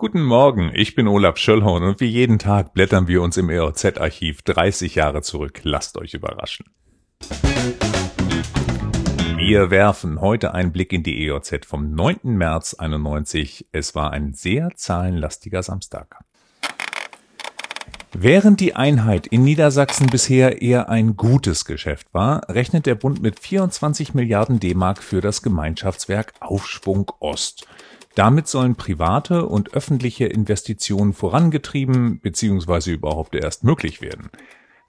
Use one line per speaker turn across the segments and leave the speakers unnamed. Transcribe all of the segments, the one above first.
Guten Morgen, ich bin Olaf Schöllhorn und wie jeden Tag blättern wir uns im EOZ-Archiv 30 Jahre zurück. Lasst euch überraschen. Wir werfen heute einen Blick in die EOZ vom 9. März 91. Es war ein sehr zahlenlastiger Samstag. Während die Einheit in Niedersachsen bisher eher ein gutes Geschäft war, rechnet der Bund mit 24 Milliarden D-Mark für das Gemeinschaftswerk Aufschwung Ost. Damit sollen private und öffentliche Investitionen vorangetrieben bzw. überhaupt erst möglich werden.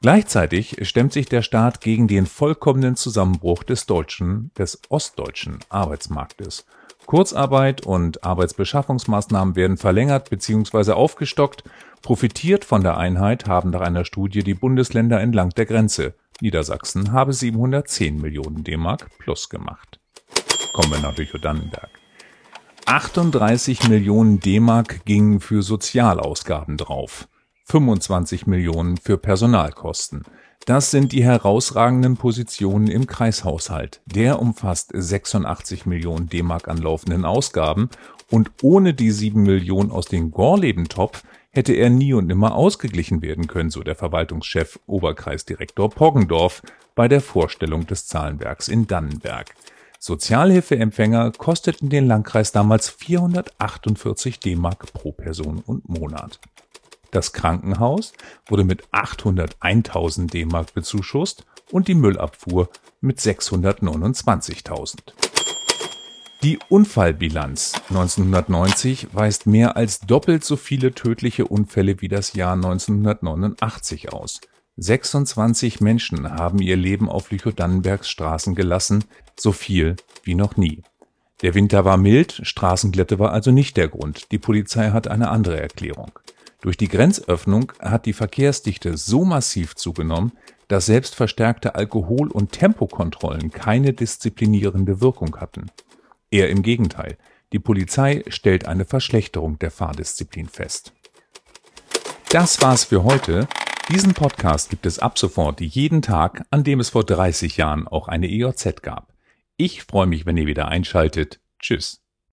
Gleichzeitig stemmt sich der Staat gegen den vollkommenen Zusammenbruch des deutschen, des ostdeutschen Arbeitsmarktes. Kurzarbeit und Arbeitsbeschaffungsmaßnahmen werden verlängert bzw. aufgestockt. Profitiert von der Einheit haben nach einer Studie die Bundesländer entlang der Grenze. Niedersachsen habe 710 Millionen D-Mark plus gemacht. Kommen wir nach Lüchow-Dannenberg. 38 Millionen D-Mark gingen für Sozialausgaben drauf. 25 Millionen für Personalkosten. Das sind die herausragenden Positionen im Kreishaushalt. Der umfasst 86 Millionen D-Mark an laufenden Ausgaben und ohne die 7 Millionen aus dem Gorleben-Topf hätte er nie und nimmer ausgeglichen werden können, so der Verwaltungschef Oberkreisdirektor Poggendorf bei der Vorstellung des Zahlenwerks in Dannenberg. Sozialhilfeempfänger kosteten den Landkreis damals 448 D-Mark pro Person und Monat. Das Krankenhaus wurde mit 801.000 D-Mark bezuschusst und die Müllabfuhr mit 629.000. Die Unfallbilanz 1990 weist mehr als doppelt so viele tödliche Unfälle wie das Jahr 1989 aus. 26 Menschen haben ihr Leben auf Lüchow-Dannenbergs Straßen gelassen, so viel wie noch nie. Der Winter war mild, Straßenglätte war also nicht der Grund. Die Polizei hat eine andere Erklärung. Durch die Grenzöffnung hat die Verkehrsdichte so massiv zugenommen, dass selbst verstärkte Alkohol- und Tempokontrollen keine disziplinierende Wirkung hatten. Eher im Gegenteil, die Polizei stellt eine Verschlechterung der Fahrdisziplin fest. Das war's für heute. Diesen Podcast gibt es ab sofort jeden Tag, an dem es vor 30 Jahren auch eine EOZ gab. Ich freue mich, wenn ihr wieder einschaltet. Tschüss.